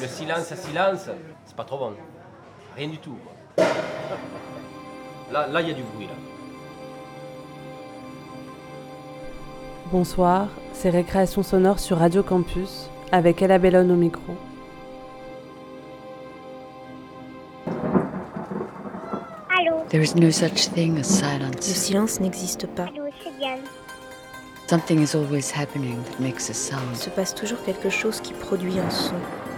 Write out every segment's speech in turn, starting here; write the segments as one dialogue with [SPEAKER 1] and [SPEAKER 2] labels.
[SPEAKER 1] Le silence à silence, c'est pas trop bon. Rien du tout. quoi. Là, là, il y a du bruit là.
[SPEAKER 2] Bonsoir, c'est Récréation sonore sur Radio Campus avec Ella Bellone au micro.
[SPEAKER 3] Allô?
[SPEAKER 4] There is no such thing as
[SPEAKER 5] Le
[SPEAKER 4] silence.
[SPEAKER 5] silence n'existe pas.
[SPEAKER 3] Allô, c'est Diane.
[SPEAKER 4] Something is always happening that makes a
[SPEAKER 5] Il
[SPEAKER 4] sound.
[SPEAKER 5] se passe toujours quelque chose qui produit un son.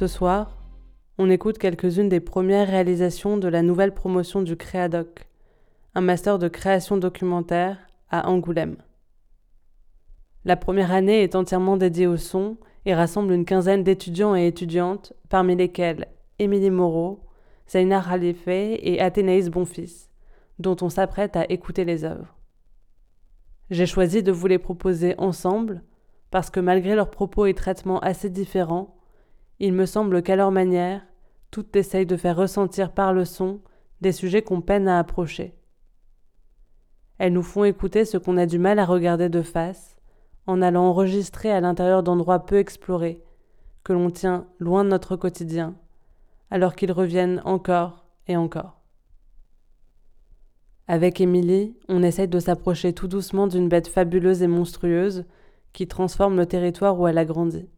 [SPEAKER 2] Ce soir, on écoute quelques-unes des premières réalisations de la nouvelle promotion du Créadoc, un master de création documentaire à Angoulême. La première année est entièrement dédiée au son et rassemble une quinzaine d'étudiants et étudiantes, parmi lesquels Émilie Moreau, Zaina Khalife et Athénaïs Bonfils, dont on s'apprête à écouter les œuvres. J'ai choisi de vous les proposer ensemble parce que malgré leurs propos et traitements assez différents, il me semble qu'à leur manière, toutes essayent de faire ressentir par le son des sujets qu'on peine à approcher. Elles nous font écouter ce qu'on a du mal à regarder de face, en allant enregistrer à l'intérieur d'endroits peu explorés, que l'on tient loin de notre quotidien, alors qu'ils reviennent encore et encore. Avec Émilie, on essaye de s'approcher tout doucement d'une bête fabuleuse et monstrueuse qui transforme le territoire où elle a grandi.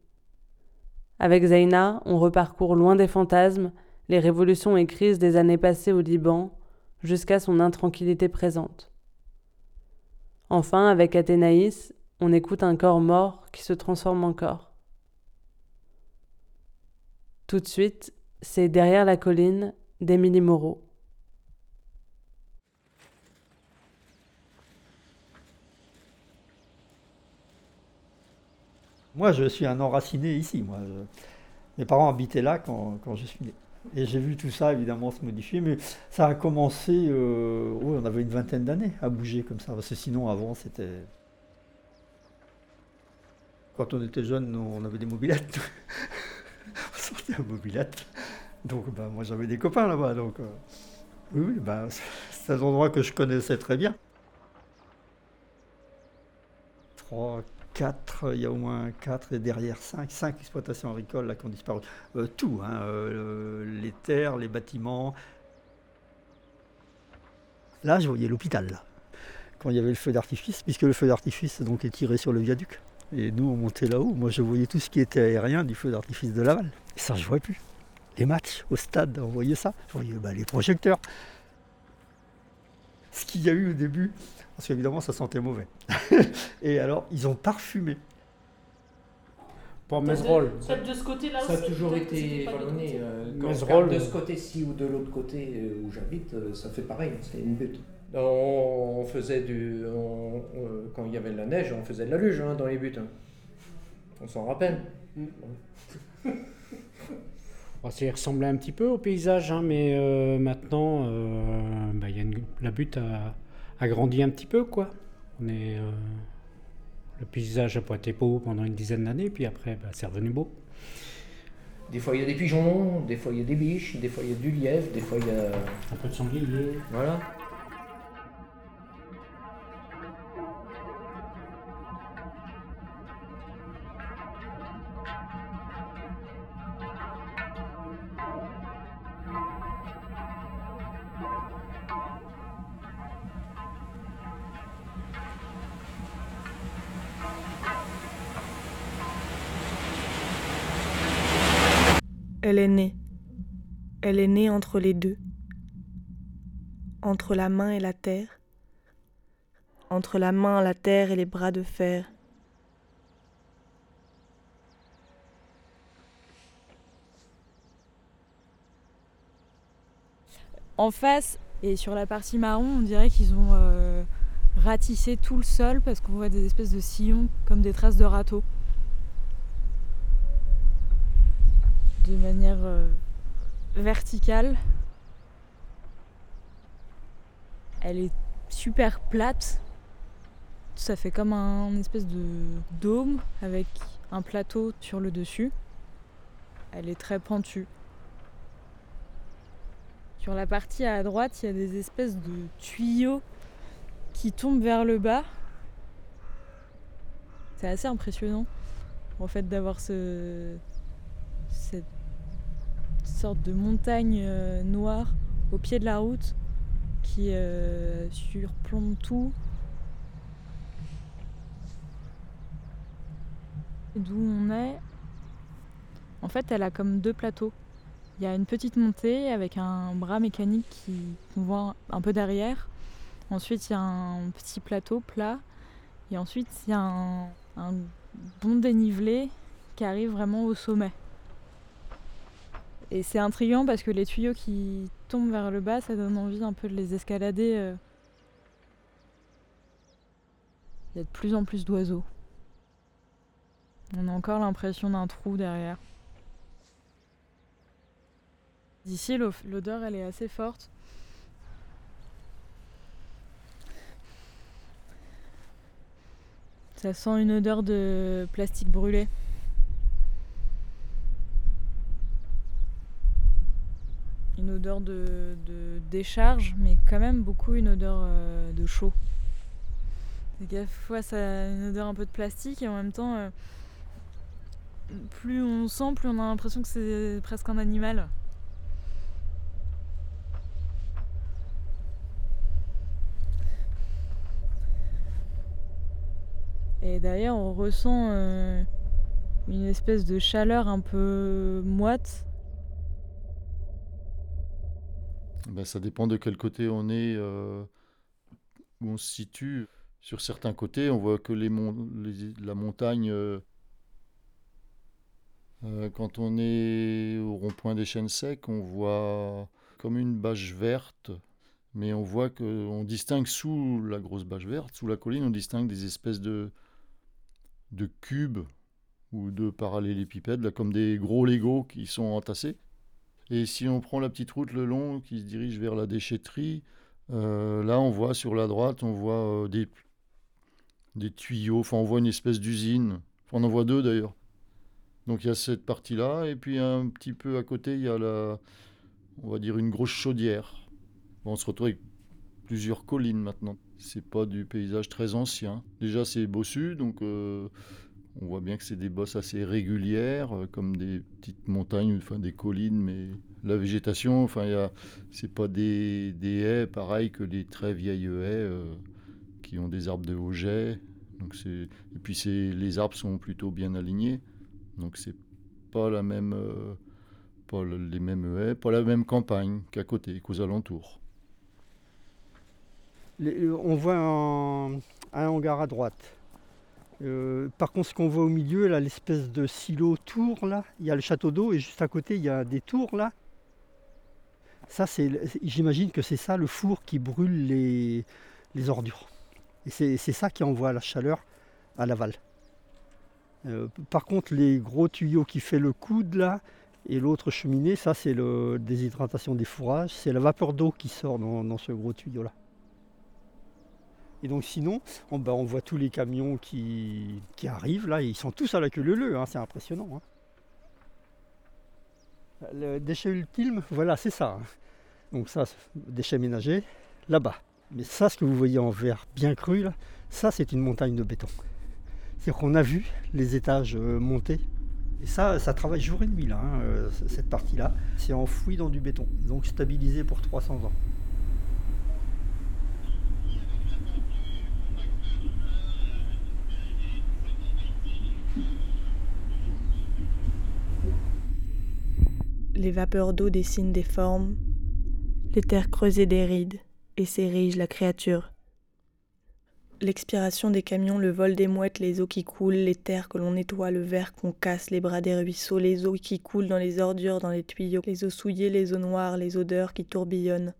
[SPEAKER 2] Avec Zaina, on reparcourt loin des fantasmes, les révolutions et crises des années passées au Liban, jusqu'à son intranquillité présente. Enfin, avec Athénaïs, on écoute un corps mort qui se transforme en corps. Tout de suite, c'est Derrière la colline d'Émilie Moreau.
[SPEAKER 6] Moi, je suis un enraciné ici. Moi. Mes parents habitaient là quand, quand je suis né. Et j'ai vu tout ça, évidemment, se modifier. Mais ça a commencé, euh, ouais, on avait une vingtaine d'années à bouger comme ça. Parce que sinon, avant, c'était... Quand on était jeune, on avait des mobilettes. on sortait en mobilette. Donc, ben, moi, j'avais des copains là-bas. Donc, euh, oui, ben, c'est un endroit que je connaissais très bien. Trois, quatre, il y a au moins quatre et derrière cinq, cinq exploitations agricoles là, qui ont disparu. Euh, tout, hein, euh, les terres, les bâtiments. Là, je voyais l'hôpital, quand il y avait le feu d'artifice, puisque le feu d'artifice est tiré sur le viaduc. Et nous, on montait là-haut. Moi, je voyais tout ce qui était aérien du feu d'artifice de Laval. Et ça, je ne voyais plus. Les matchs au stade, on voyait ça. Je voyais bah, les projecteurs. Ce qu'il y a eu au début, parce qu'évidemment, ça sentait mauvais. Et alors, ils ont parfumé.
[SPEAKER 7] Pour Mézerolles.
[SPEAKER 2] Peut-être de ce côté-là
[SPEAKER 7] Ça a toujours été vallonné. euh, regarde de
[SPEAKER 8] euh,
[SPEAKER 7] ce côté-ci ou de l'autre côté euh, où j'habite, euh, ça fait pareil, c'est une butte. On, on faisait du. on- on- quand il y avait de la neige, on faisait de la luge hein, dans les buttes. hein. On s'en rappelle.
[SPEAKER 8] Bon, ça y ressemblait un petit peu au paysage, hein, mais euh, maintenant, euh, bah, il y a une- la butte a, a grandi un petit peu, quoi. On est, euh, le paysage n'a pas été beau pendant une dizaine d'années, puis après, bah, c'est revenu beau.
[SPEAKER 7] Des fois il y a des pigeons, des fois il y a des biches, des fois il y a du lièvre, des fois il y a.
[SPEAKER 8] Un peu de sanglier.
[SPEAKER 7] Voilà.
[SPEAKER 9] Née. Elle est née entre les deux. Entre la main et la terre. Entre la main, la terre et les bras de fer.
[SPEAKER 10] En face et sur la partie marron, on dirait qu'ils ont euh, ratissé tout le sol parce qu'on voit des espèces de sillons comme des traces de râteau. De manière euh, verticale. Elle est super plate. Ça fait comme un espèce de dôme avec un plateau sur le dessus. Elle est très pentue. Sur la partie à droite, il y a des espèces de tuyaux qui tombent vers le bas. C'est assez impressionnant en fait d'avoir ce, cette sorte de montagne euh, noire au pied de la route qui euh, surplombe tout. D'où on est, en fait, elle a comme deux plateaux. Il y a une petite montée avec un bras mécanique qu'on voit un peu derrière. Ensuite, il y a un petit plateau plat. Et ensuite, il y a un bon dénivelé qui arrive vraiment au sommet. Et c'est intriguant parce que les tuyaux qui tombent vers le bas, ça donne envie un peu de les escalader. euh. Il y a de plus en plus d'oiseaux. On a encore l'impression d'un trou derrière. D'ici, l'o- l'odeur, elle est assez forte. Ça sent une odeur de plastique brûlé. Une odeur de, décharge, mais quand même beaucoup une odeur euh, de chaud. Donc à fois ça a une odeur un peu de plastique et en même temps, euh, plus on sent, plus on a l'impression que c'est presque un animal. Et d'ailleurs, on ressent euh, une espèce de chaleur un peu moite.
[SPEAKER 11] Ben, ça dépend de quel côté on est, euh, où on se situe. Sur certains côtés, on voit que la montagne, euh, euh, quand on est au rond-point des chênes secs, on voit comme une bâche verte, mais on voit qu'on distingue sous la grosse bâche verte, sous la colline, on distingue des espèces de, de cubes ou de parallélépipèdes, là, comme des gros Legos qui sont entassés. Et si on prend la petite route le long qui se dirige vers la déchetterie, euh, là on voit sur la droite, on voit euh, des, des tuyaux, enfin on voit une espèce d'usine. On en voit deux d'ailleurs. Donc il y a cette partie-là, et puis un petit peu à côté, il y a la, on va dire une grosse chaudière. Bon, on se retrouve avec plusieurs collines maintenant. C'est pas du paysage très ancien. Déjà c'est bossu, donc euh, on voit bien que c'est des bosses assez régulières, euh, comme des petites montagnes, enfin des collines, mais la végétation, enfin, c'est pas des, des haies pareil que les très vieilles haies euh, qui ont des arbres de haut jet. Donc et puis les arbres sont plutôt bien alignés, donc c'est pas la même, euh, pas le- les mêmes haies, pas la même campagne qu'à côté, qu'aux alentours.
[SPEAKER 6] On voit un hangar à droite. Euh, par contre, ce qu'on voit au milieu, l'espèce de silo tour, là, il y a le château d'eau et juste à côté, il y a des tours, là. Ça, j'imagine que c'est ça le four qui brûle les, ordures. Et c'est, c'est ça qui envoie la chaleur à l'aval. Euh, par contre, les gros tuyaux qui fait le coude, là, et l'autre cheminée, ça, c'est la déshydratation des fourrages. C'est la vapeur d'eau qui sort dans- dans ce gros tuyau-là. Et donc sinon, on, bah, on voit tous les camions qui, arrivent là, et ils sont tous à la queue leu c'est impressionnant. hein. Le déchet ultime, voilà, c'est ça. hein. Donc ça, déchets ménagers, là-bas. Mais ça, ce que vous voyez en vert bien cru, là, ça, c'est une montagne de béton. C'est-à-dire qu'on a vu les étages euh, monter. Et ça, ça travaille jour et nuit, là, hein, euh, cette partie-là. C'est enfoui dans du béton, donc stabilisé pour 300 ans.
[SPEAKER 9] Les vapeurs d'eau dessinent des formes, les terres creusées des rides, et s'érige la créature. L'expiration des camions, le vol des mouettes, les eaux qui coulent, les terres que l'on nettoie, le verre qu'on casse, les bras des ruisseaux, les eaux qui coulent dans les ordures, dans les tuyaux, les eaux souillées, les eaux noires, les odeurs qui tourbillonnent.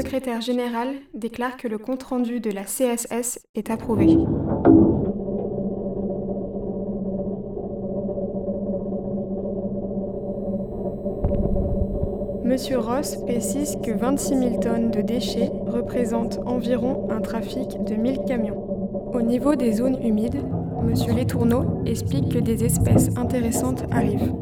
[SPEAKER 12] Secrétaire général déclare que le compte-rendu de la CSS est approuvé. Monsieur Ross précise que 26 000 tonnes de déchets représentent environ un trafic de 1000 camions. Au niveau des zones humides, Monsieur Letourneau explique que des espèces intéressantes arrivent.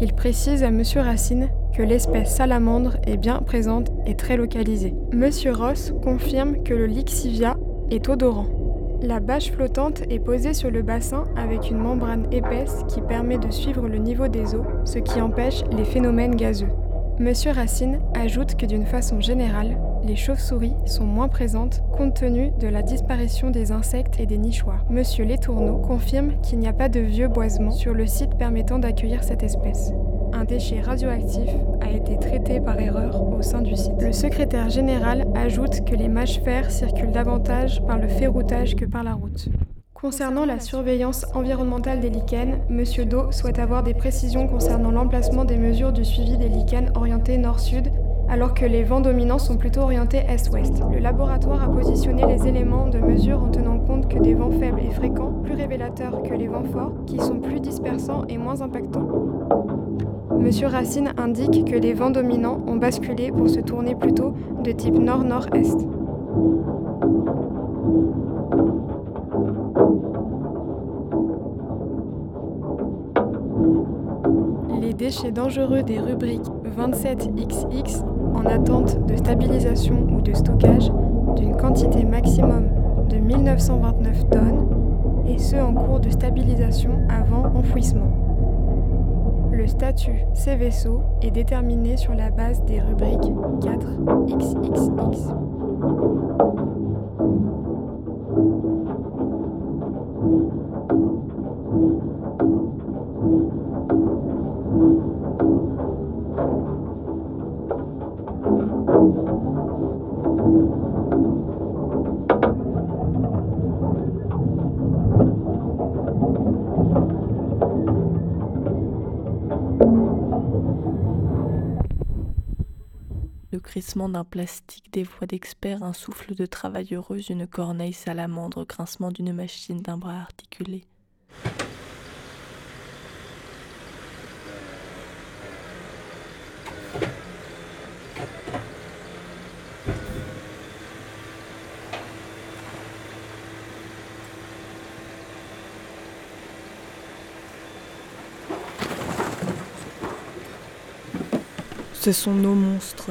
[SPEAKER 12] Il précise à Monsieur Racine l'espèce salamandre est bien présente et très localisée. Monsieur Ross confirme que le Lixivia est odorant. La bâche flottante est posée sur le bassin avec une membrane épaisse qui permet de suivre le niveau des eaux, ce qui empêche les phénomènes gazeux. Monsieur Racine ajoute que d'une façon générale, les chauves-souris sont moins présentes compte tenu de la disparition des insectes et des nichoirs. Monsieur Letourneau confirme qu'il n'y a pas de vieux boisements sur le site permettant d'accueillir cette espèce. Un déchet radioactif a été traité par erreur au sein du site. Le secrétaire général ajoute que les mâches fer circulent davantage par le ferroutage que par la route. Concernant la surveillance environnementale des lichens, M. Do souhaite avoir des précisions concernant l'emplacement des mesures du suivi des lichens orientés nord-sud, alors que les vents dominants sont plutôt orientés est-ouest. Le laboratoire a positionné les éléments de mesure en tenant compte que des vents faibles et fréquents, plus révélateurs que les vents forts, qui sont plus dispersants et moins impactants. Monsieur Racine indique que les vents dominants ont basculé pour se tourner plutôt de type nord-nord-est. Les déchets dangereux des rubriques 27XX en attente de stabilisation ou de stockage d'une quantité maximum de 1929 tonnes et ceux en cours de stabilisation avant enfouissement. Le statut ces est déterminé sur la base des rubriques 4XXX.
[SPEAKER 13] Le d'un plastique, des voix d'experts, un souffle de travailleuse, une corneille salamandre, grincement d'une machine, d'un bras articulé. Ce sont nos monstres.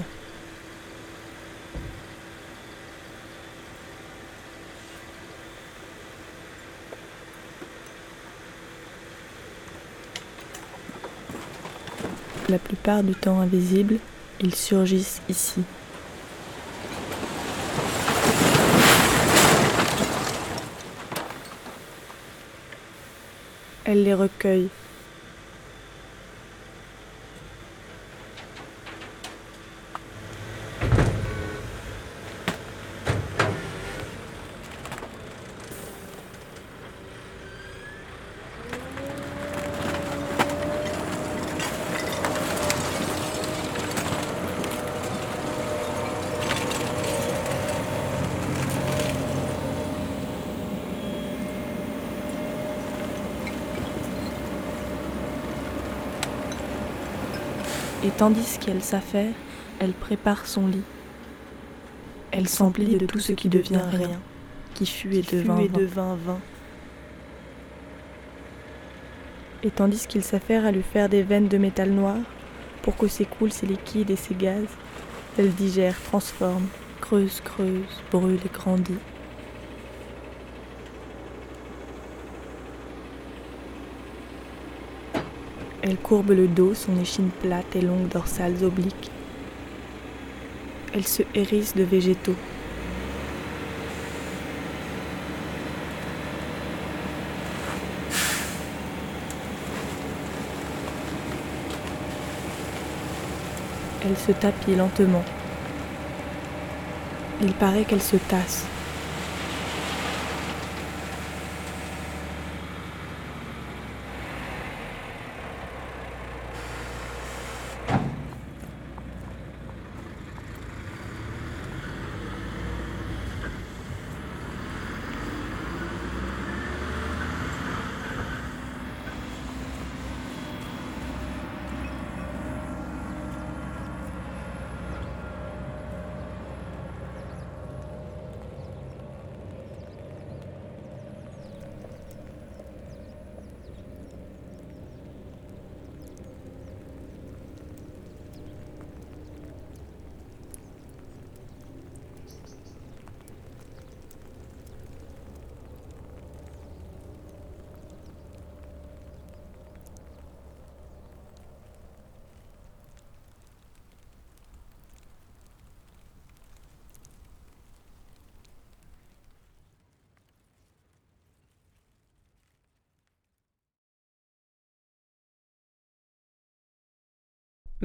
[SPEAKER 13] La plupart du temps invisibles, ils surgissent ici. Elle les recueille. Tandis qu'elle s'affaire, elle prépare son lit. Elle s'emplit de tout ce qui devient rien, qui fut et devint
[SPEAKER 14] et devint vain.
[SPEAKER 13] Et tandis qu'il s'affaire à lui faire des veines de métal noir, pour que s'écoulent ses liquides et ses gaz, elle digère, transforme, creuse, creuse, brûle et grandit. Elle courbe le dos, son échine plate et longue dorsales obliques. Elle se hérisse de végétaux. Elle se tapit lentement. Il paraît qu'elle se tasse.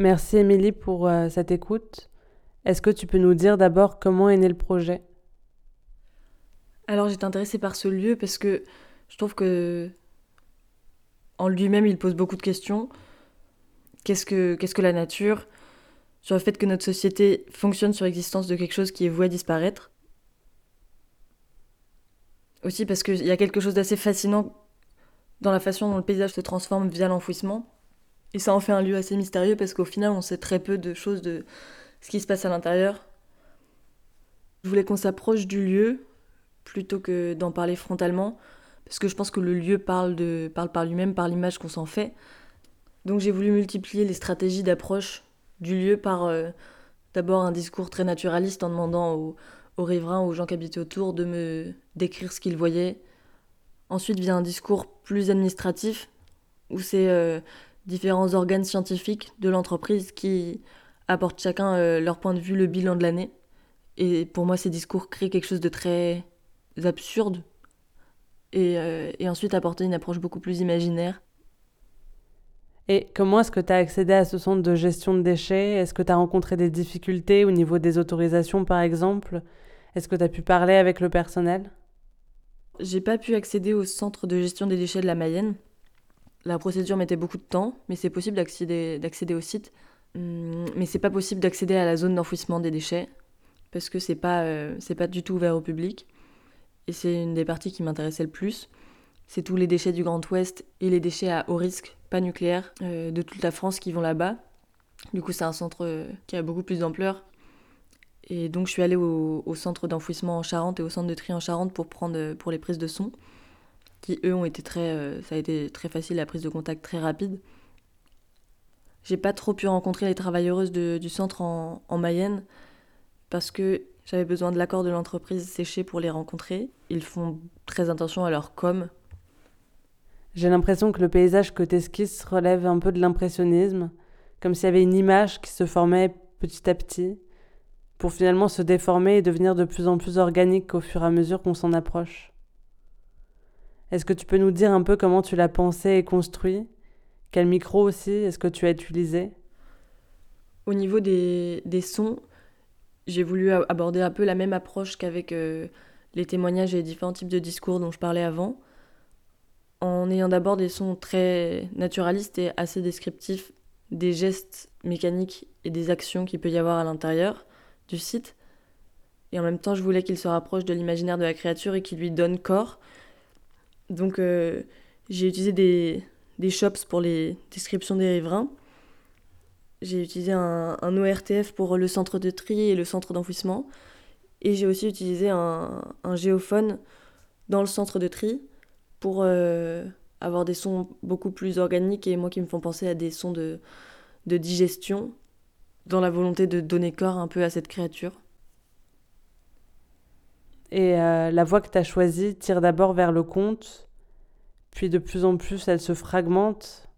[SPEAKER 2] Merci Émilie pour euh, cette écoute. Est-ce que tu peux nous dire d'abord comment est né le projet?
[SPEAKER 9] Alors j'étais intéressée par ce lieu parce que je trouve que en lui-même il pose beaucoup de questions. Qu'est-ce que, qu'est-ce que la nature? Sur le fait que notre société fonctionne sur l'existence de quelque chose qui est voué à disparaître. Aussi parce qu'il y a quelque chose d'assez fascinant dans la façon dont le paysage se transforme via l'enfouissement. Et ça en fait un lieu assez mystérieux parce qu'au final, on sait très peu de choses de ce qui se passe à l'intérieur. Je voulais qu'on s'approche du lieu plutôt que d'en parler frontalement, parce que je pense que le lieu parle, de, parle par lui-même, par l'image qu'on s'en fait. Donc j'ai voulu multiplier les stratégies d'approche du lieu par euh, d'abord un discours très naturaliste en demandant aux, aux riverains, aux gens qui habitaient autour, de me décrire ce qu'ils voyaient. Ensuite vient un discours plus administratif, où c'est euh, différents organes scientifiques de l'entreprise qui apportent chacun euh, leur point de vue, le bilan de l'année. Et pour moi, ces discours créent quelque chose de très absurde. Et, euh, et ensuite apporter une approche beaucoup plus imaginaire.
[SPEAKER 2] Et comment est-ce que tu as accédé à ce centre de gestion de déchets? Est-ce que tu as rencontré des difficultés au niveau des autorisations, par exemple? Est-ce que tu as pu parler avec le personnel?
[SPEAKER 9] J'ai pas pu accéder au centre de gestion des déchets de la Mayenne. La procédure mettait beaucoup de temps, mais c'est possible d'accéder, au site. Hum, mais c'est pas possible d'accéder à la zone d'enfouissement des déchets, parce que c'est pas, euh, pas du tout ouvert au public. Et c'est une des parties qui m'intéressait le plus. C'est tous les déchets du Grand Ouest et les déchets à haut risque, pas nucléaires, euh, de toute la France qui vont là-bas. Du coup, c'est un centre euh, qui a beaucoup plus d'ampleur. Et donc, je suis allée au, au centre d'enfouissement en Charente et au centre de tri en Charente pour, prendre, pour les prises de son, qui eux ont été très. euh, ça a été très facile, la prise de contact très rapide. J'ai pas trop pu rencontrer les travailleuses du centre en, en Mayenne parce que j'avais besoin de l'accord de l'entreprise séchée pour les rencontrer. Ils font très attention à leur com.
[SPEAKER 2] J'ai l'impression que le paysage que t'esquisses relève un peu de l'impressionnisme, comme s'il y avait une image qui se formait petit à petit, pour finalement se déformer et devenir de plus en plus organique au fur et à mesure qu'on s'en approche. Est-ce que tu peux nous dire un peu comment tu l'as pensé et construit? Quel micro aussi est-ce que tu as utilisé?
[SPEAKER 9] Au niveau des, sons, j'ai voulu aborder un peu la même approche qu'avec euh, les témoignages et les différents types de discours dont je parlais avant, en ayant d'abord des sons très naturalistes et assez descriptifs des gestes mécaniques et des actions qu'il peut y avoir à l'intérieur du site. Et en même temps, je voulais qu'il se rapproche de l'imaginaire de la créature et qu'il lui donne corps. Donc euh, j'ai utilisé des, shops pour les descriptions des riverains. J'ai utilisé un, ORTF pour le centre de tri et le centre d'enfouissement. Et j'ai aussi utilisé un, un géophone dans le centre de tri pour euh, avoir des sons beaucoup plus organiques et moi qui me font penser à des sons de, de digestion dans la volonté de donner corps un peu à cette créature.
[SPEAKER 2] Et euh, la voie que tu as choisie tire d'abord vers le conte, puis de plus en plus elle se fragmente,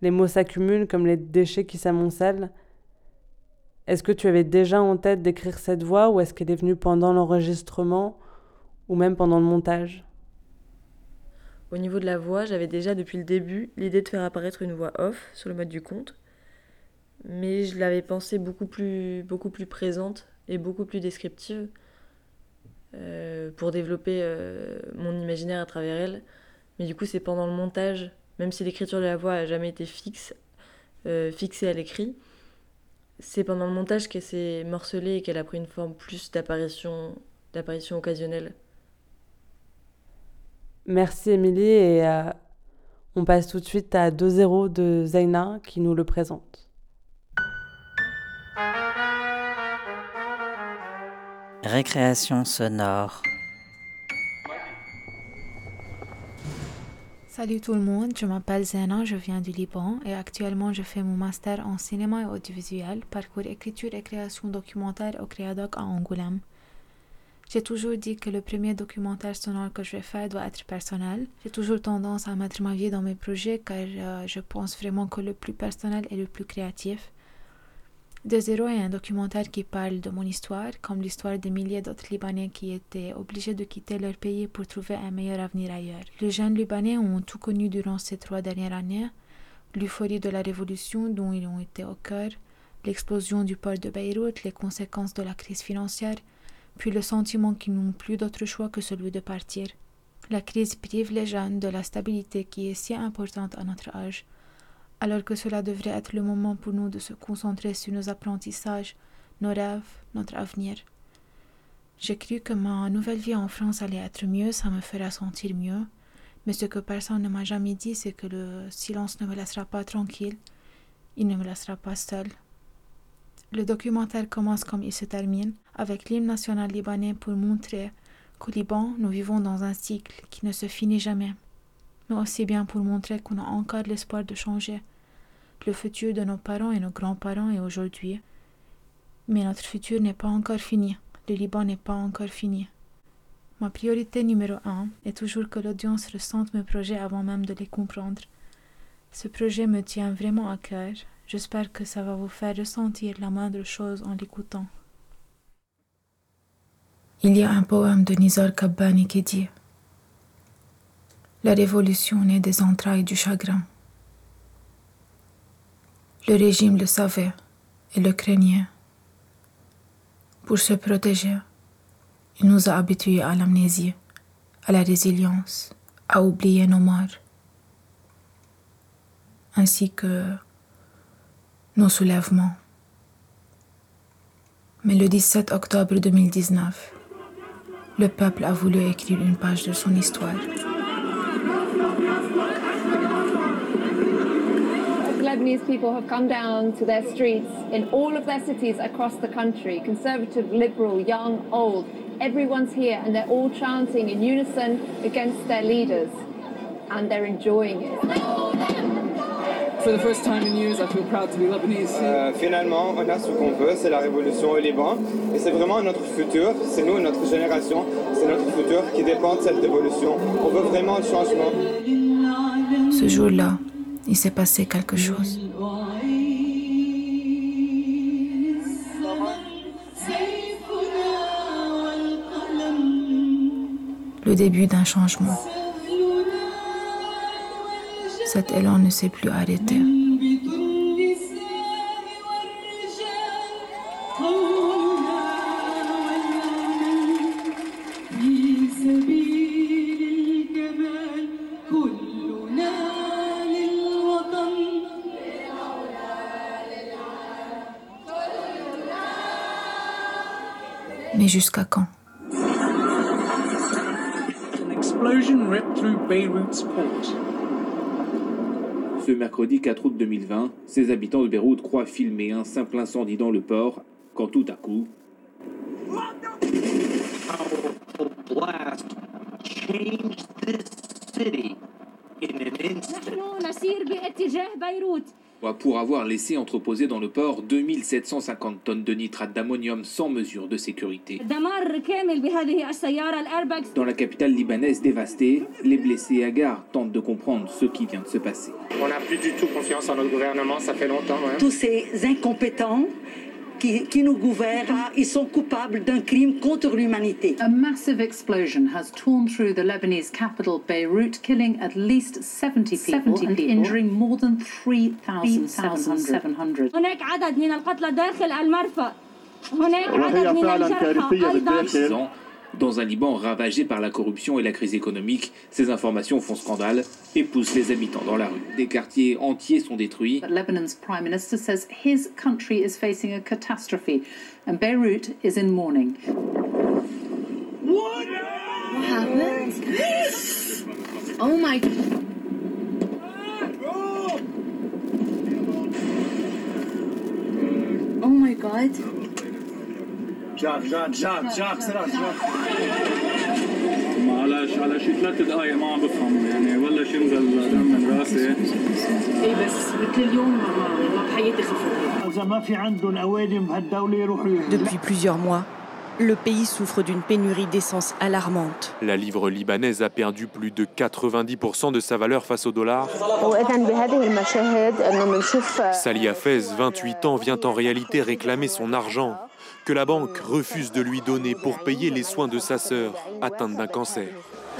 [SPEAKER 2] les mots s'accumulent comme les déchets qui s'amoncellent. Est-ce que tu avais déjà en tête d'écrire cette voix ou est-ce qu'elle est venue pendant l'enregistrement ou même pendant le montage?
[SPEAKER 9] Au niveau de la voix, j'avais déjà depuis le début l'idée de faire apparaître une voix off sur le mode du conte, mais je l'avais pensée beaucoup plus, beaucoup plus présente et beaucoup plus descriptive euh, pour développer euh, mon imaginaire à travers elle. Mais du coup, c'est pendant le montage, même si l'écriture de la voix a jamais été fixe, euh, fixée à l'écrit, c'est pendant le montage qu'elle s'est morcelée et qu'elle a pris une forme plus d'apparition, d'apparition occasionnelle.
[SPEAKER 2] Merci Émilie et on passe tout de suite à 2-0 de Zaina qui nous le présente.
[SPEAKER 15] Récréation sonore.
[SPEAKER 16] Salut tout le monde, je m'appelle Zena, je viens du Liban et actuellement je fais mon master en cinéma et audiovisuel, parcours écriture et création documentaire au Créadoc à Angoulême. J'ai toujours dit que le premier documentaire sonore que je vais faire doit être personnel. J'ai toujours tendance à mettre ma vie dans mes projets car euh, je pense vraiment que le plus personnel est le plus créatif. De Zéro est un documentaire qui parle de mon histoire, comme l'histoire de milliers d'autres Libanais qui étaient obligés de quitter leur pays pour trouver un meilleur avenir ailleurs. Les jeunes Libanais ont tout connu durant ces trois dernières années. l'euphorie de la révolution dont ils ont été au cœur, l'explosion du port de Beyrouth, les conséquences de la crise financière, puis le sentiment qu'ils n'ont plus d'autre choix que celui de partir. La crise prive les jeunes de la stabilité qui est si importante à notre âge, alors que cela devrait être le moment pour nous de se concentrer sur nos apprentissages, nos rêves, notre avenir. J'ai cru que ma nouvelle vie en France allait être mieux, ça me fera sentir mieux, mais ce que personne ne m'a jamais dit, c'est que le silence ne me laissera pas tranquille, il ne me laissera pas seul. Le documentaire commence comme il se termine, avec l'hymne national libanais pour montrer qu'au Liban, nous vivons dans un cycle qui ne se finit jamais, mais aussi bien pour montrer qu'on a encore l'espoir de changer. Le futur de nos parents et nos grands-parents est aujourd'hui, mais notre futur n'est pas encore fini. Le Liban n'est pas encore fini. Ma priorité numéro un est toujours que l'audience ressente mes projets avant même de les comprendre. Ce projet me tient vraiment à cœur. J'espère que ça va vous faire ressentir la moindre chose en l'écoutant. Il y a un poème de Nizar Kabbani qui dit La révolution naît des entrailles du chagrin. Le régime le savait et le craignait. Pour se protéger, il nous a habitués à l'amnésie, à la résilience, à oublier nos morts, ainsi que nos soulèvements. Mais le 17 octobre 2019, le peuple a voulu écrire une page de son histoire.
[SPEAKER 17] Lebanese people have come down to their streets in all of their cities across the country conservative, liberal, young, old. Everyone's here and they're all chanting in unison against their leaders and they're enjoying it.
[SPEAKER 18] For the first time in years, I feel proud to be Lebanese.
[SPEAKER 19] Euh, finalement, on a ce qu'on veut, c'est la révolution au Liban. Et c'est vraiment notre futur, c'est nous, notre génération, c'est notre futur qui dépend de cette révolution. On veut vraiment le changement.
[SPEAKER 16] Ce jour-là, il s'est passé quelque chose. Le début d'un changement. Cet élan ne s'est plus arrêté. Jusqu'à quand?
[SPEAKER 20] An explosion ripped through Beirut's port.
[SPEAKER 21] Ce mercredi 4 août 2020, ces habitants de Beyrouth croient filmer un simple incendie dans le port, quand tout à coup, pour avoir laissé entreposer dans le port 2750 tonnes de nitrate d'ammonium sans mesure de sécurité. Dans la capitale libanaise dévastée, les blessés hagards tentent de comprendre ce qui vient de se passer.
[SPEAKER 22] On n'a plus du tout confiance en notre gouvernement, ça fait longtemps. hein.
[SPEAKER 23] Tous ces incompétents qui, qui nous gouvernent, ils sont coupables d'un crime contre l'humanité.
[SPEAKER 24] A massive explosion has torn through the Lebanese capital, Beirut, killing at least 70 people
[SPEAKER 17] 70
[SPEAKER 24] and
[SPEAKER 17] people.
[SPEAKER 24] injuring more than 3,700.
[SPEAKER 17] هناك عدد من القتلى داخل المرفأ هناك عدد من الجرحى أيضا
[SPEAKER 21] Six ans, dans un Liban ravagé par la corruption et la crise économique, ces informations font scandale et poussent les habitants dans la rue. Des quartiers entiers sont détruits.
[SPEAKER 24] But Lebanon's prime minister says his country is facing a catastrophe and Beirut is in mourning.
[SPEAKER 17] What? Happened? Oh my Oh my god.
[SPEAKER 20] جاك جاك جاك جاك سرعة جاك
[SPEAKER 25] معلش على شي ثلاث دقايق ما عم بفهم يعني بلش ينزل دم من راسي
[SPEAKER 24] ايه بس مثل اليوم ما ما بحياتي خفت
[SPEAKER 20] إذا ما في عندهم أوادم بهالدولة يروحوا يهدوا
[SPEAKER 5] Depuis plusieurs mois, le pays souffre d'une pénurie d'essence alarmante.
[SPEAKER 26] La livre libanaise a perdu plus de 90% de sa valeur face au dollar.
[SPEAKER 27] وإذا بهذه المشاهد إنه بنشوف
[SPEAKER 26] Sali Hafez, 28 ans, vient en réalité réclamer son argent que la banque refuse de lui donner pour payer les soins de sa sœur atteinte d'un cancer.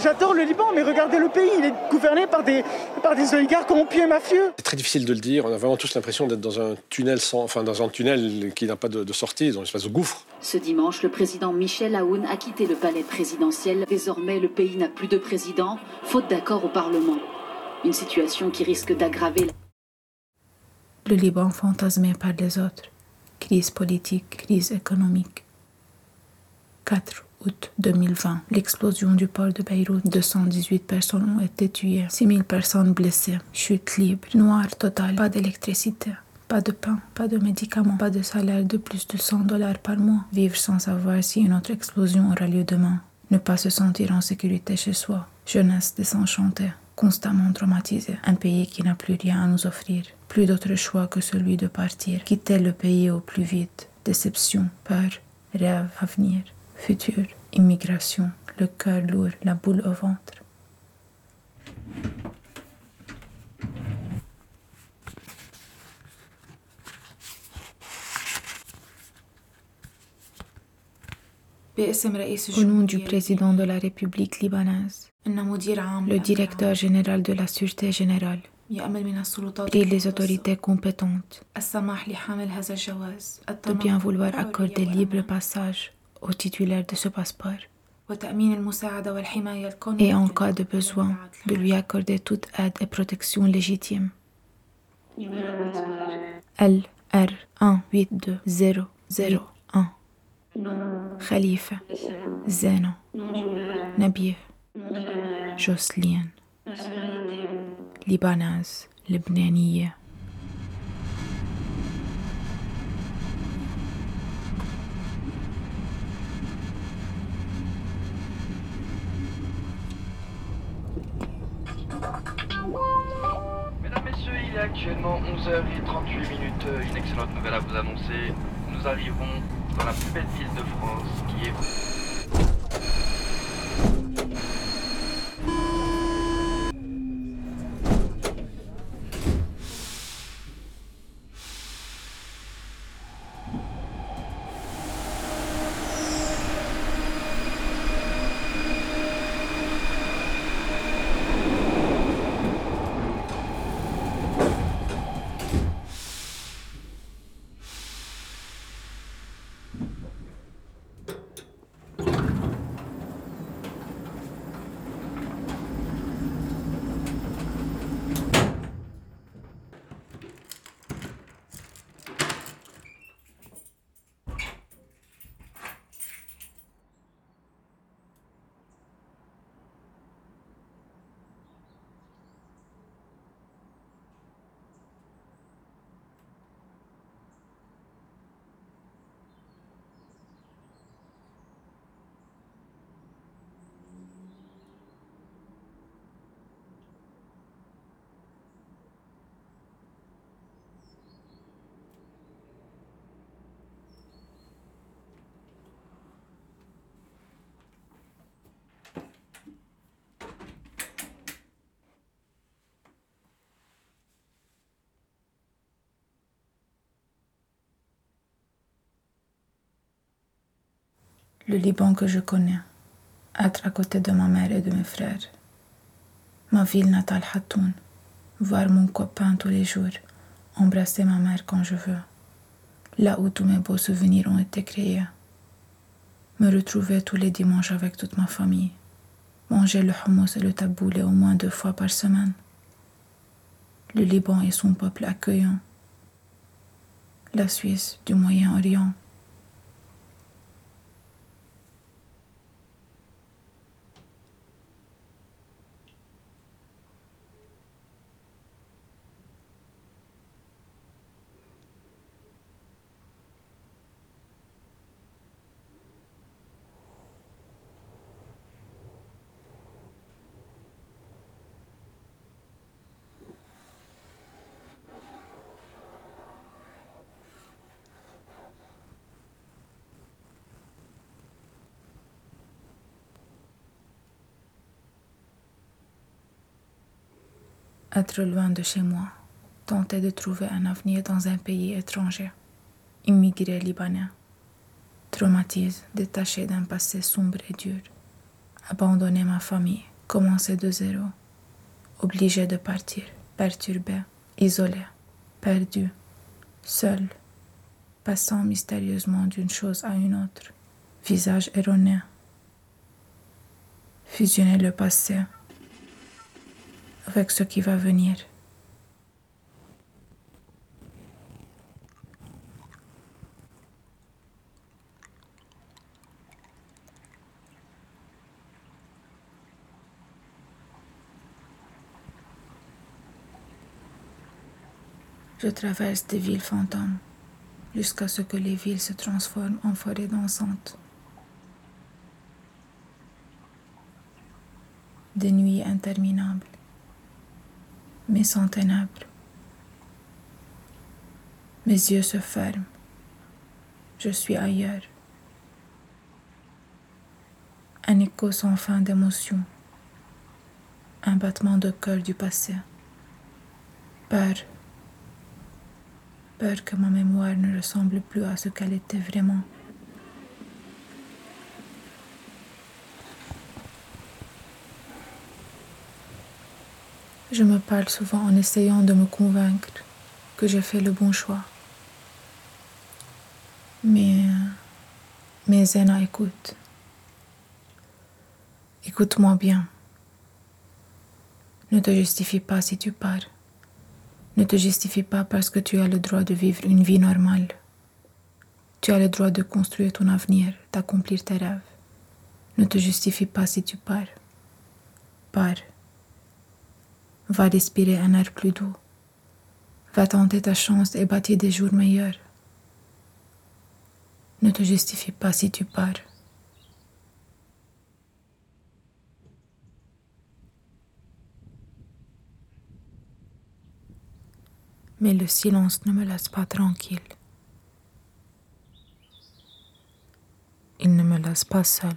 [SPEAKER 28] J'adore le Liban, mais regardez le pays, il est gouverné par des, par des oligarques corrompus et mafieux.
[SPEAKER 29] C'est très difficile de le dire. On a vraiment tous l'impression d'être dans un tunnel sans, enfin dans un tunnel qui n'a pas de, de sortie, dans une espèce de gouffre.
[SPEAKER 24] Ce dimanche, le président Michel Aoun a quitté le palais présidentiel. Désormais, le pays n'a plus de président, faute d'accord au Parlement. Une situation qui risque d'aggraver la...
[SPEAKER 16] Le Liban fantasmé par les autres. Crise politique, crise économique. 4 août 2020, l'explosion du port de Beyrouth. 218 personnes ont été tuées, 6000 personnes blessées. Chute libre, noir total, pas d'électricité. Pas de pain, pas de médicaments, pas de salaire de plus de 100 dollars par mois. Vivre sans savoir si une autre explosion aura lieu demain. Ne pas se sentir en sécurité chez soi. Jeunesse désenchantée, constamment traumatisée. Un pays qui n'a plus rien à nous offrir. Plus d'autre choix que celui de partir. Quitter le pays au plus vite. Déception, peur, rêve, avenir, futur, immigration, le cœur lourd, la boule au ventre. Au nom du président de la République libanaise, le directeur général de la Sûreté générale, prie les autorités compétentes. de bien vouloir accorder libre passage au titulaire de ce passeport. et en cas de besoin de lui accorder toute aide et protection légitime. L R 1 8 2 0 0 1 Khalifa. Zeno. Nabih. Jocelyne Libanaise لبنانية
[SPEAKER 30] Mesdames, Messieurs, il est actuellement 11h38 minutes. Une excellente nouvelle à vous annoncer. Nous arrivons dans la plus belle ville de France qui est...
[SPEAKER 16] le Liban que je connais, être à côté de ma mère et de mes frères. Ma ville natale Hatoun, voir mon copain tous les jours, embrasser ma mère quand je veux. Là où tous mes beaux souvenirs ont été créés. Me retrouver tous les dimanches avec toute ma famille. Manger le hummus et le taboulé au moins deux fois par semaine. Le Liban et son peuple accueillant. La Suisse du Moyen-Orient. Être loin de chez moi, tenter de trouver un avenir dans un pays étranger, immigré libanais, traumatise, détaché d'un passé sombre et dur, abandonner ma famille, Commencer de zéro. Obligé de partir, perturbé, isolé, perdu, seul, passant mystérieusement d'une chose à une autre. Visage erroné. Fusionner le passé avec ce qui va venir. Je traverse des villes fantômes jusqu'à ce que les villes se transforment en forêts dansantes. Des nuits interminables, mais sans ténèbres. Mes yeux se ferment. Je suis ailleurs. Un écho sans fin d'émotions. Un battement de cœur du passé. Peur. Peur que ma mémoire ne ressemble plus à ce qu'elle était vraiment. Je me parle souvent en essayant de me convaincre que j'ai fait le bon choix. Mais, mais Zena, écoute. Écoute-moi bien. Ne te justifie pas si tu pars. Ne te justifie pas parce que tu as le droit de vivre une vie normale. Tu as le droit de construire ton avenir, d'accomplir tes rêves. Ne te justifie pas si tu pars. Pars. Va respirer un air plus doux. Va tenter ta chance et bâtir des jours meilleurs. Ne te justifie pas si tu pars. Mais le silence ne me laisse pas tranquille. Il ne me laisse pas seul.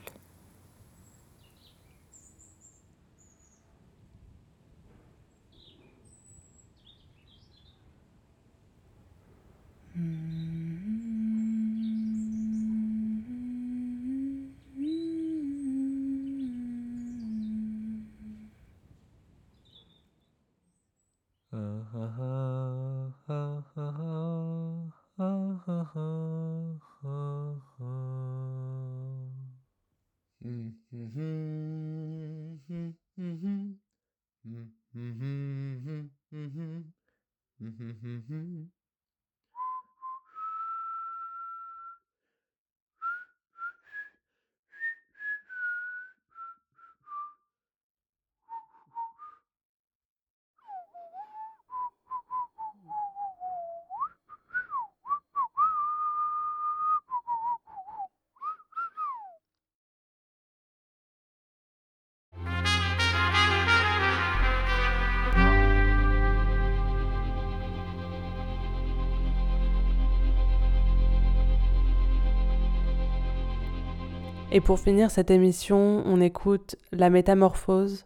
[SPEAKER 2] Et pour finir cette émission, on écoute La Métamorphose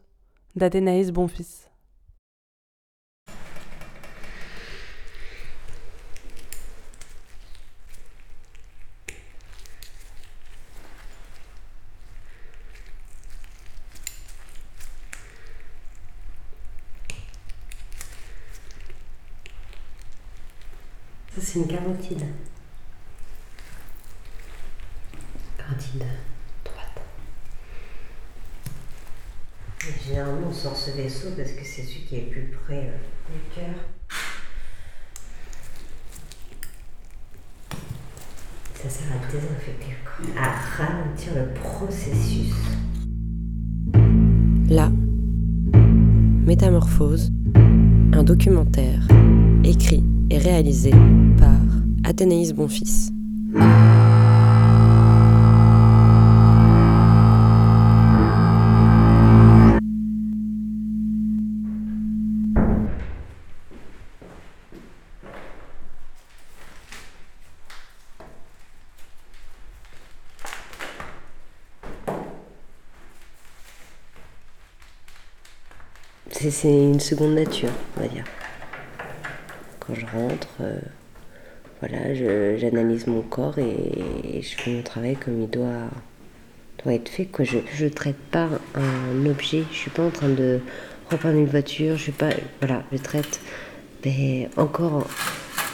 [SPEAKER 2] d'Athénaïs Bonfils.
[SPEAKER 31] C'est une. Carotide droite. Et généralement, on sort ce vaisseau parce que c'est celui qui est plus près euh, du cœur. Ça sert à désinfecter le corps, à ralentir le processus.
[SPEAKER 32] Là, Métamorphose, un documentaire écrit et réalisé par Athénaïs Bonfils.
[SPEAKER 31] C'est- une seconde nature, on va dire. Quand je rentre, euh, voilà, j'analyse mon corps et, je fais mon travail comme il doit, doit être fait. Je ne traite pas un objet. Je suis pas en train de repeindre une voiture. Je suis pas, voilà, je traite ben, encore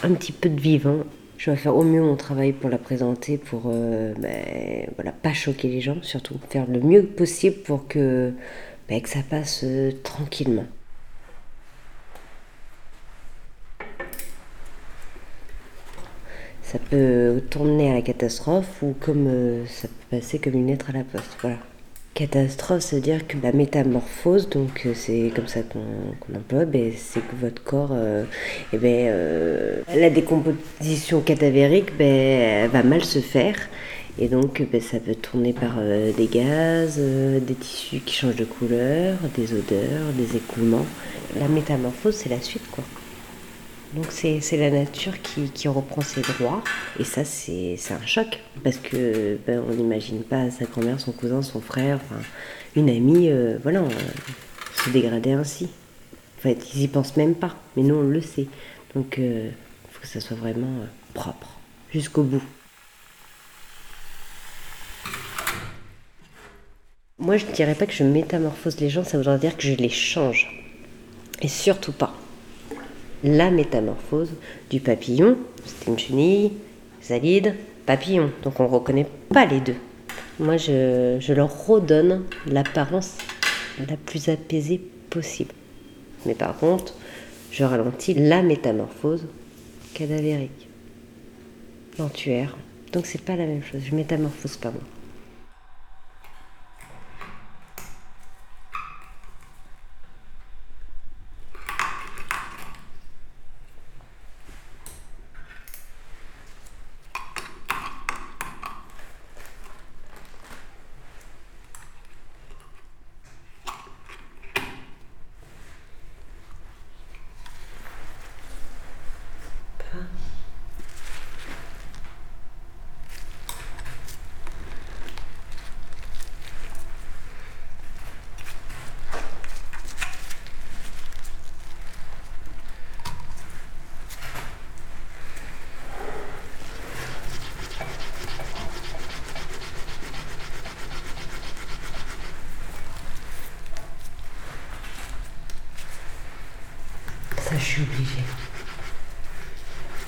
[SPEAKER 31] un petit peu de vivant. Je vais faire au mieux mon travail pour la présenter, pour euh, ben, voilà, pas choquer les gens, surtout faire le mieux possible pour que, ben, que ça passe euh, tranquillement. Ça peut tourner à la catastrophe ou comme euh, ça peut passer comme une lettre à la poste. Voilà. Catastrophe, c'est-à-dire que la métamorphose, donc euh, c'est comme ça qu'on emploie, ben, c'est que votre corps, euh, eh ben, euh, la décomposition cadavérique ben, va mal se faire. Et donc ben, ça peut tourner par euh, des gaz, euh, des tissus qui changent de couleur, des odeurs, des écoulements. La métamorphose, c'est la suite, quoi. Donc c'est la nature qui, qui reprend ses droits. Et ça, c'est un choc. Parce que ben, on n'imagine pas sa grand-mère, son cousin, son frère, une amie, euh, voilà, se dégrader ainsi. En fait, ils y pensent même pas. Mais nous, on le sait. Donc il faut que ça soit vraiment propre, jusqu'au bout. Moi, je ne dirais pas que je métamorphose les gens, ça voudrait dire que je les change. Et surtout pas la métamorphose du papillon, c'était une chenille, salide, papillon. Donc on ne reconnaît pas les deux. Moi, je, leur redonne l'apparence la plus apaisée possible. Mais par contre, je ralentis la métamorphose cadavérique, lentuaire. Donc c'est pas la même chose. Je métamorphose pas moi. Ça, je suis obligée.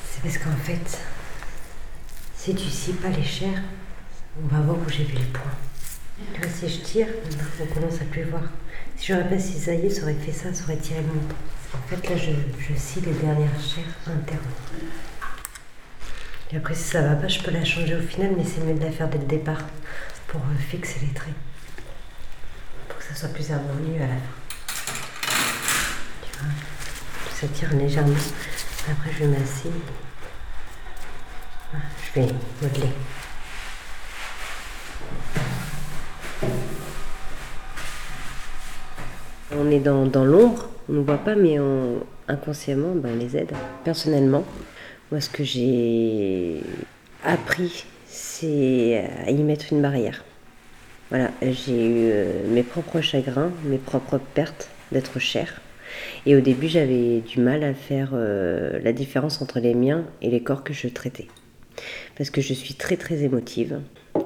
[SPEAKER 31] C'est parce qu'en fait, les chairs, on va voir où j'ai vu les points. Là, si je tire, on commence à plus voir. Si j'aurais pas cisaillé, ça aurait fait ça, ça aurait tiré longtemps. En fait, là, je, je scie les dernières chairs internes. Et après, si ça va pas, je peux la changer au final, mais c'est mieux de la faire dès le départ pour euh, fixer les traits. Pour que ça soit plus harmonieux à la fin. Tu vois ça tire légèrement. Après, je. Ah, Je vais modeler. On est dans, dans l'ombre, on ne voit pas, mais on- inconsciemment, ben, on les aide. Personnellement, moi, ce que j'ai appris, c'est à y mettre une barrière. Voilà, j'ai eu euh, mes propres chagrins, mes propres pertes d'être cher. Et au début, j'avais du mal à faire euh, la différence entre les miens et les corps que je traitais. Parce que je suis très très émotive.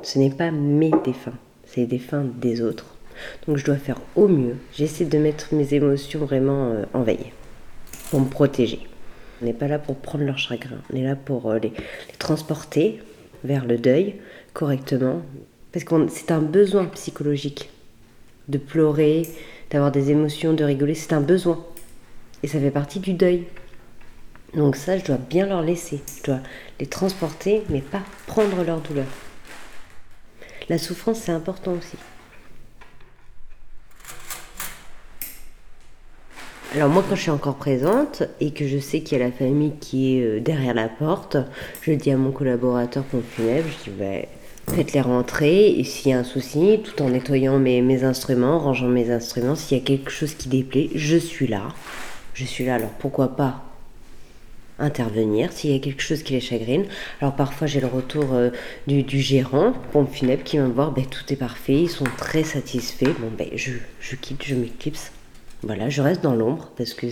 [SPEAKER 31] Ce n'est pas mes défunts, c'est les défunts des autres. Donc je dois faire au mieux. J'essaie de mettre mes émotions vraiment euh, en veille pour me protéger. On n'est pas là pour prendre leur chagrin, on est là pour euh, les, les transporter vers le deuil correctement. Parce que c'est un besoin psychologique de pleurer, d'avoir des émotions, de rigoler, c'est un besoin. Et ça fait partie du deuil. Donc ça, je dois bien leur laisser. Je dois les transporter, mais pas prendre leur douleur. La souffrance, c'est important aussi. Alors moi, quand je suis encore présente et que je sais qu'il y a la famille qui est euh, derrière la porte, je dis à mon collaborateur pompe funèbre, je dis, bah, faites-les rentrer et s'il y a un souci, tout en nettoyant mes, mes instruments, rangeant mes instruments, s'il y a quelque chose qui déplaît, je suis là. Je suis là, alors pourquoi pas intervenir s'il y a quelque chose qui les chagrine. Alors parfois j'ai le retour euh, du, du gérant, pompe funèbre, qui vient me voir, ben, tout est parfait, ils sont très satisfaits. Bon ben je, je quitte, je m'éclipse. Voilà, je reste dans l'ombre parce que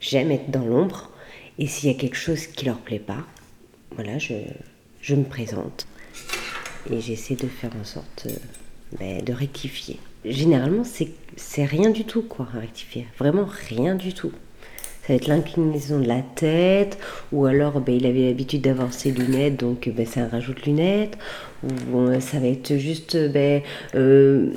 [SPEAKER 31] j'aime être dans l'ombre. Et s'il y a quelque chose qui leur plaît pas, voilà, je, je me présente. Et j'essaie de faire en sorte euh, ben, de rectifier. Généralement, c'est rien du tout, quoi, à rectifier. Vraiment rien du tout. Ça va être l'inclinaison de la tête, ou alors ben, il avait l'habitude d'avoir ses lunettes, donc ben, c'est un rajout de lunettes, ou ça va être juste ben, euh,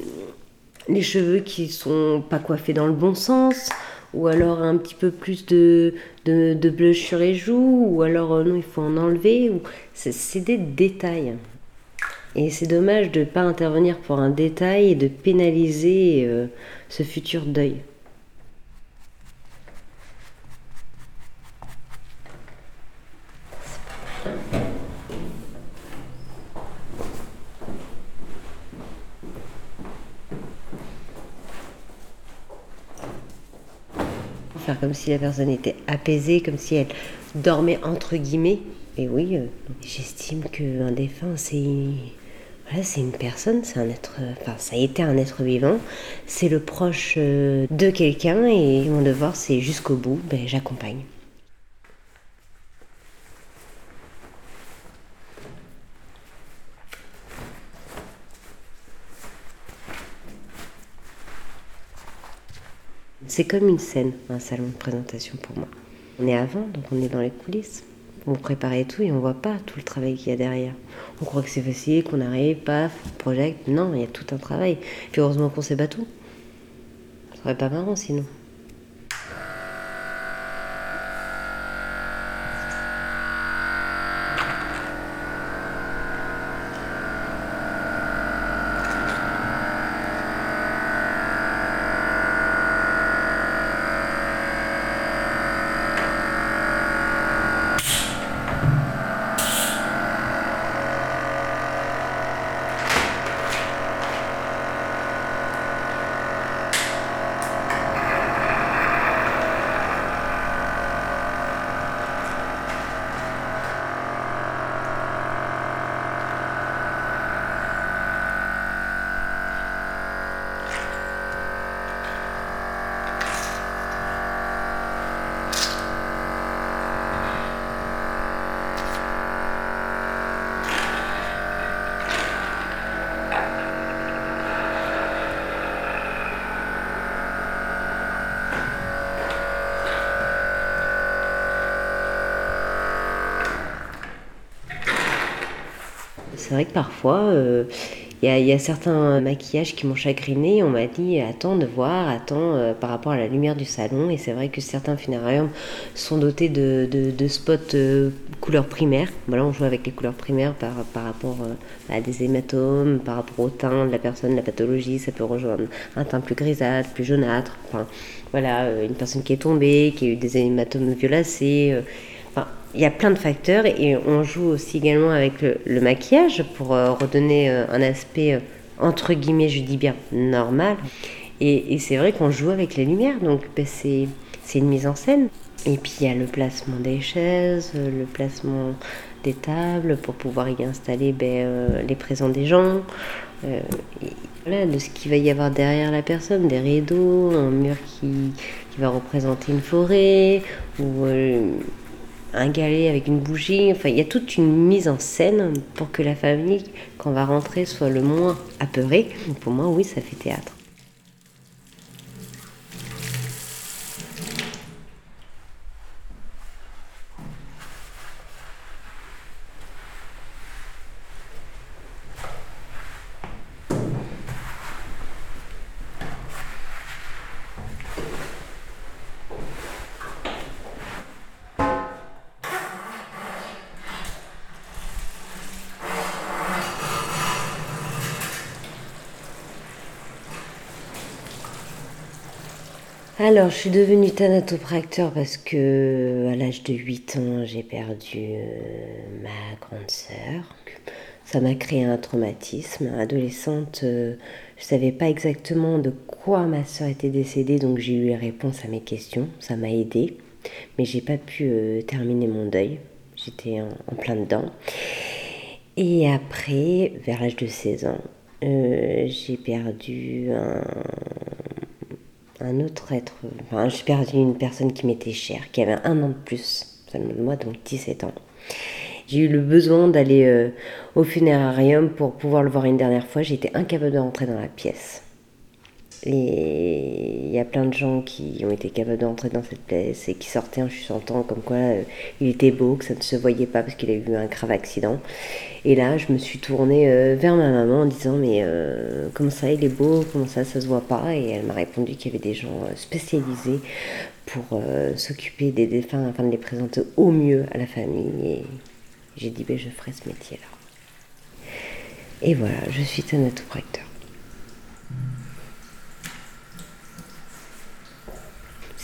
[SPEAKER 31] les cheveux qui sont pas coiffés dans le bon sens, ou alors un petit peu plus de, de, de blush sur les joues, ou alors euh, non, il faut en enlever. Ou... C'est des détails. Et c'est dommage de ne pas intervenir pour un détail et de pénaliser euh, ce futur deuil. faire comme si la personne était apaisée, comme si elle dormait entre guillemets. Et oui, euh, j'estime qu'un défunt, c'est voilà, c'est une personne, c'est un être, enfin ça a été un être vivant, c'est le proche euh, de quelqu'un et mon devoir c'est jusqu'au bout, ben, j'accompagne. C'est comme une scène, un salon de présentation pour moi. On est avant, donc on est dans les coulisses. On prépare tout et on voit pas tout le travail qu'il y a derrière. On croit que c'est facile, qu'on arrive, paf, project. Non, il y a tout un travail. Puis heureusement qu'on sait pas tout. Ce serait pas marrant sinon. C'est vrai que parfois, euh, il y, a certains maquillages qui m'ont chagriné. On m'a dit attends de voir, attends euh, par rapport à la lumière du salon. Et c'est vrai que certains funérariums sont dotés de, spots euh, couleurs primaires. Voilà, on joue avec les couleurs primaires par, par rapport à des hématomes, par rapport au teint de la personne, la pathologie. Ça peut rejoindre un teint plus grisâtre, plus jaunâtre. Voilà, une personne qui est tombée, qui a eu des hématomes violacés il y a plein de facteurs et on joue aussi également avec le, maquillage pour euh, redonner euh, un aspect euh, entre guillemets, je dis bien normal. Et, c'est vrai qu'on joue avec les lumières, donc ben, c'est une mise en scène. Et puis il y a le placement des chaises, le placement des tables pour pouvoir y installer ben, les présents des gens. voilà, de ce qu'il va y avoir derrière la personne, des rideaux, un mur qui, qui va représenter une forêt, ou un galet avec une bougie. Enfin, il y a toute une mise en scène pour que la famille, quand on va rentrer, soit le moins apeurée. Pour moi, oui, ça fait théâtre. Alors, je suis devenue thanatopracteur parce que à l'âge de 8 ans, j'ai perdu euh, ma grande sœur. Ça m'a créé un traumatisme. Adolescente, euh, je ne savais pas exactement de quoi ma sœur était décédée, donc j'ai eu les réponses à mes questions. Ça m'a aidé, mais j'ai pas pu euh, terminer mon deuil. J'étais en, en, plein dedans. Et après, vers l'âge de 16 ans, j'ai perdu un un autre être. Enfin, j'ai perdu une personne qui m'était chère, qui avait un an de plus seulement de moi, donc 17 ans. J'ai eu le besoin d'aller au funérarium pour pouvoir le voir une dernière fois. J'étais incapable de rentrer dans la pièce. Et il y a plein de gens qui ont été capables d'entrer dans cette pièce et qui sortaient en chuchotant comme quoi euh, il était beau, que ça ne se voyait pas parce qu'il a eu un grave accident. Et là, je me suis tournée euh, vers ma maman en disant Mais euh, comment ça, il est beau Comment ça, ça se voit pas? Et elle m'a répondu qu'il y avait des gens spécialisés pour s'occuper des défunts afin de les présenter au mieux à la famille. Et j'ai dit ben, Je ferai ce métier-là. Et voilà, je suis thanatopracteur.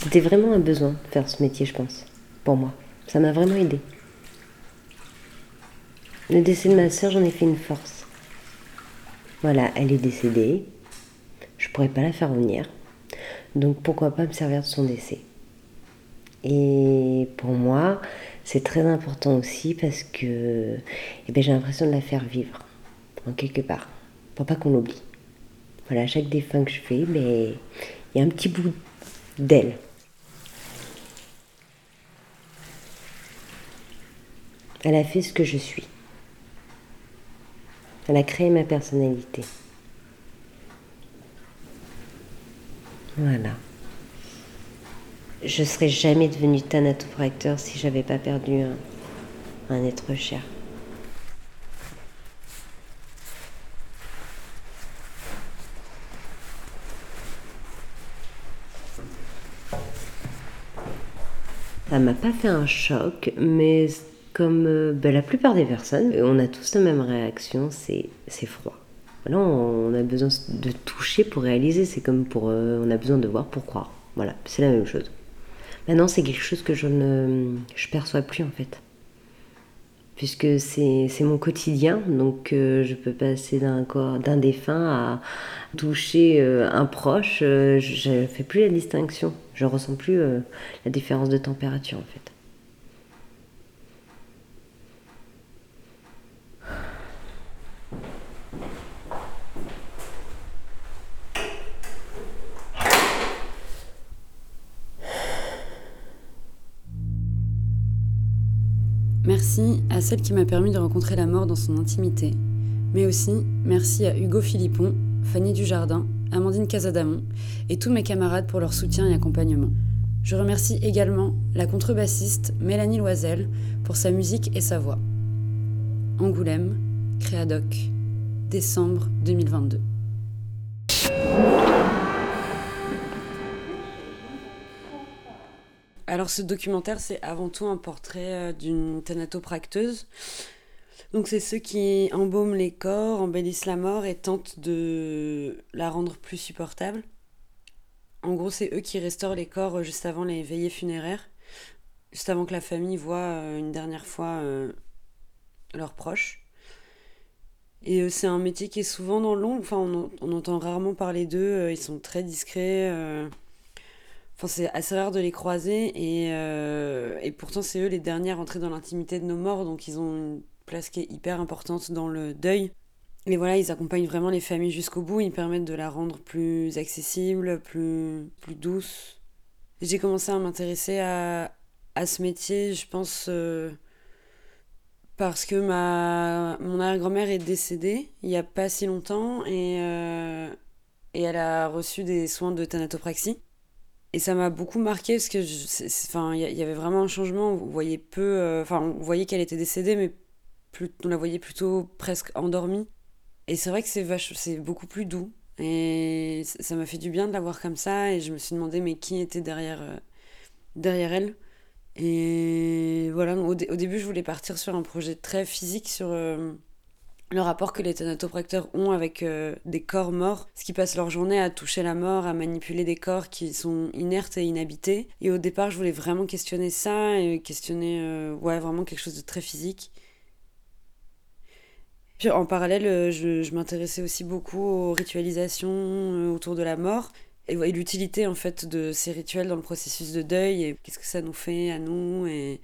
[SPEAKER 31] C'était vraiment un besoin de faire ce métier, je pense, pour moi. Ça m'a vraiment aidé. Le décès de ma soeur, j'en ai fait une force. Voilà, elle est décédée. Je pourrais pas la faire revenir. Donc pourquoi pas me servir de son décès? Et pour moi, c'est très important aussi parce que eh ben, j'ai l'impression de la faire vivre, en quelque part, pour pas qu'on l'oublie. Voilà, chaque défunt que je fais, ben, il y a un petit bout d'elle Elle a fait ce que je suis. Elle a créé ma personnalité. Voilà. Je ne serais jamais devenue thanatopracteur si j'avais pas perdu un, un être cher. Ça m'a pas fait un choc, mais comme euh, ben, la plupart des personnes, on a tous la même réaction, c'est froid. Là, on a besoin de toucher pour réaliser, c'est comme pour euh, on a besoin de voir pour croire. Voilà, c'est la même chose. Maintenant, c'est quelque chose que je ne je perçois plus en fait. Puisque c'est mon quotidien, donc euh, je peux passer d'un corps, d'un défunt à toucher un proche, je ne fais plus la distinction, je ressens plus la différence de température en fait.
[SPEAKER 33] Celle qui m'a permis de rencontrer la mort dans son intimité, mais aussi merci à Hugo Philippon, Fanny Dujardin, Amandine Casadamon et tous mes camarades pour leur soutien et accompagnement. Je remercie également la contrebassiste Mélanie Loisel pour sa musique et sa voix. Angoulême, Créadoc, décembre 2022. Alors ce documentaire, c'est avant tout un portrait euh, d'une thanatopracteuse. Donc c'est ceux qui embaument les corps, embellissent la mort et tentent de la rendre plus supportable. En gros, c'est eux qui restaurent les corps euh, juste avant les veillées funéraires, juste avant que la famille voit euh, une dernière fois leurs proches. Et c'est un métier qui est souvent dans l'ombre, enfin on, on, entend rarement parler d'eux, ils sont très discrets Enfin, c'est assez rare de les croiser et, euh, et pourtant c'est eux les derniers à rentrer dans l'intimité de nos morts, donc ils ont une place qui est hyper importante dans le deuil. Et voilà, ils accompagnent vraiment les familles jusqu'au bout, ils permettent de la rendre plus accessible, plus, plus douce. J'ai commencé à m'intéresser à, à, ce métier, je pense, euh, parce que ma, mon arrière-grand-mère est décédée il n'y a pas si longtemps et, euh, et elle a reçu des soins de thanatopraxie. Et ça m'a beaucoup marqué parce que, enfin, il y, avait vraiment un changement. On voyait peu, euh, enfin, on voyait qu'elle était décédée, mais on la voyait plutôt presque endormie. Et c'est vrai que c'est c'est beaucoup plus doux. Et ça m'a fait du bien de la voir comme ça. Et je me suis demandé, mais qui était derrière, euh, derrière elle? Et voilà, au, début, je voulais partir sur un projet très physique sur. Euh, le rapport que les thanatopracteurs ont avec euh, des corps morts, ce qui passent leur journée à toucher la mort, à manipuler des corps qui sont inertes et inhabités. Et au départ, je voulais vraiment questionner ça et questionner euh, ouais, vraiment quelque chose de très physique. Puis en parallèle, euh, je, m'intéressais aussi beaucoup aux ritualisations autour de la mort et, et l'utilité en fait de ces rituels dans le processus de deuil et qu'est-ce que ça nous fait à nous et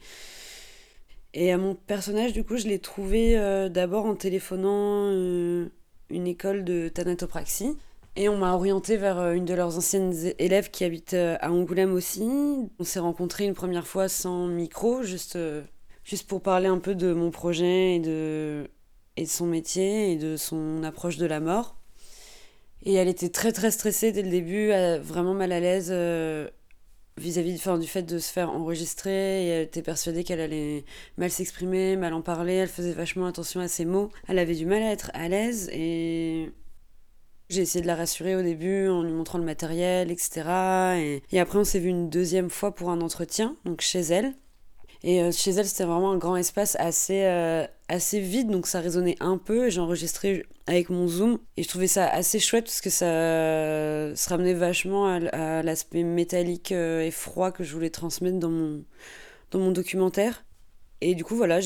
[SPEAKER 33] et à mon personnage, du coup, je l'ai trouvé euh, d'abord en téléphonant euh, une école de thanatopraxie. Et on m'a orienté vers euh, une de leurs anciennes élèves qui habite à Angoulême aussi. On s'est rencontrés une première fois sans micro, juste juste pour parler un peu de mon projet et de, et de son métier et de son approche de la mort. Et elle était très très stressée dès le début, vraiment mal à l'aise vis-à-vis du fait de se faire enregistrer. Et elle était persuadée qu'elle allait mal s'exprimer, mal en parler. Elle faisait vachement attention à ses mots. Elle avait du mal à être à l'aise et j'ai essayé de la rassurer au début en lui montrant le matériel, etc. Et, et après, on s'est vu une deuxième fois pour un entretien, donc chez elle. Et euh, chez elle, c'était vraiment un grand espace assez, euh, assez vide, donc ça résonnait un peu. J'ai enregistré avec mon zoom et je trouvais ça assez chouette parce que ça se ramenait vachement à, l'aspect métallique euh, et froid que je voulais transmettre dans mon, dans mon documentaire. Et du coup, voilà,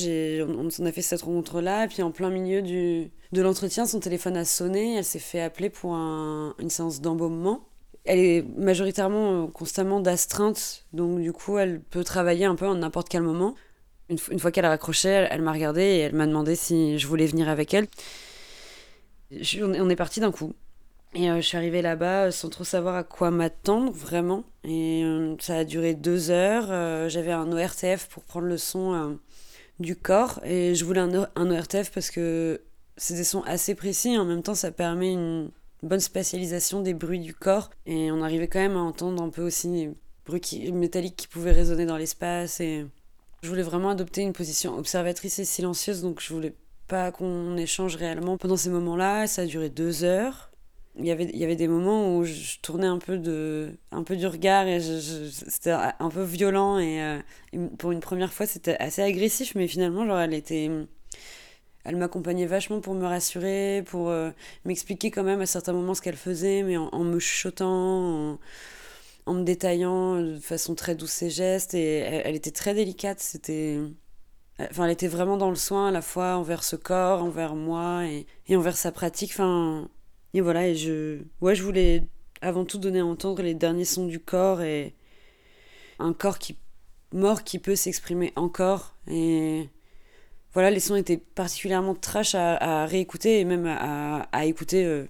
[SPEAKER 33] on, a fait cette rencontre-là. Et puis, en plein milieu du, de l'entretien, son téléphone a sonné. Elle s'est fait appeler pour un, une séance d'embaumement elle est majoritairement euh, constamment d'astreinte, donc du coup, elle peut travailler un peu en n'importe quel moment. Une, fois qu'elle a raccroché, elle, m'a regardé et elle m'a demandé si je voulais venir avec elle. on est parti d'un coup. Et euh, je suis arrivée là-bas euh, sans trop savoir à quoi m'attendre, vraiment. Et ça a duré deux heures. J'avais un ORTF pour prendre le son du corps. Et je voulais un, un ORTF parce que c'est des sons assez précis. En même temps, ça permet une, bonne spatialisation des bruits du corps. Et on arrivait quand même à entendre un peu aussi les bruits métalliques qui pouvaient résonner dans l'espace. Et je voulais vraiment adopter une position observatrice et silencieuse, donc je voulais pas qu'on échange réellement pendant ces moments-là. Ça a duré deux heures. Il y, avait, il y avait des moments où je tournais un peu, de, un peu du regard et c'était un peu violent et, euh, et, pour une première fois c'était assez agressif mais finalement genre elle était elle m'accompagnait vachement pour me rassurer, pour euh, m'expliquer quand même à certains moments ce qu'elle faisait, mais en, me chuchotant, en, me détaillant de façon très douce ses gestes. Et elle, était très délicate. C'était. Enfin, elle était vraiment dans le soin à la fois envers ce corps, envers moi et, envers sa pratique. Enfin, et voilà, et je. Ouais, je voulais avant tout donner à entendre les derniers sons du corps et un corps mort qui peut s'exprimer encore et voilà, les sons étaient particulièrement trash à, réécouter et même à, écouter euh,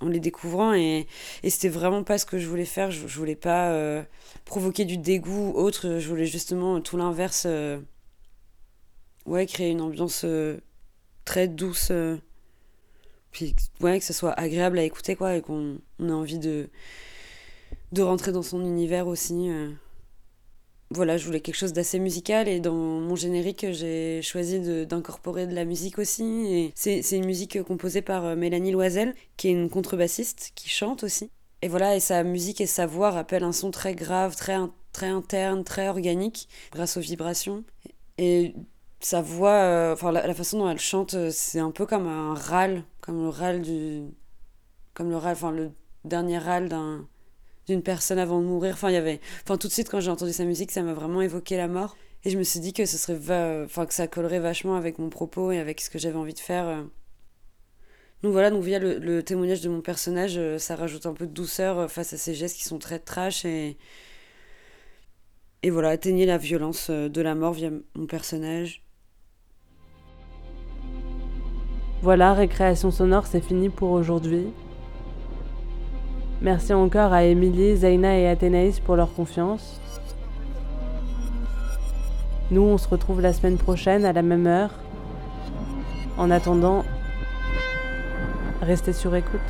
[SPEAKER 33] en les découvrant. Et, c'était vraiment pas ce que je voulais faire. Je, voulais pas euh, provoquer du dégoût ou autre. Je voulais justement tout l'inverse. Euh, créer une ambiance très douce. puis, ouais, que ce soit agréable à écouter, quoi, et qu'on ait envie de, de rentrer dans son univers aussi voilà, je voulais quelque chose d'assez musical et dans mon générique, j'ai choisi d'incorporer de, la musique aussi. C'est une musique composée par euh, Mélanie Loisel, qui est une contrebassiste, qui chante aussi. Et voilà, et sa musique et sa voix rappellent un son très grave, très, très interne, très organique, grâce aux vibrations. Et sa voix, euh, enfin la, façon dont elle chante, euh, c'est un peu comme un râle, comme le râle du, comme le râle, enfin le dernier râle d'un d'une personne avant de mourir. Enfin, il y avait, enfin, tout de suite quand j'ai entendu sa musique, ça m'a vraiment évoqué la mort. Et je me suis dit que ce serait, enfin, que ça collerait vachement avec mon propos et avec ce que j'avais envie de faire. Euh. Donc voilà, donc via le, témoignage de mon personnage, euh, ça rajoute un peu de douceur euh, face à ces gestes qui sont très trash et et voilà, atteigner la violence de la mort via mon personnage.
[SPEAKER 2] Voilà, récréation sonore, c'est fini pour aujourd'hui. Merci encore à Émilie, Zaina et Athénaïs pour leur confiance. Nous, on se retrouve la semaine prochaine à la même heure. En attendant, restez sur écoute.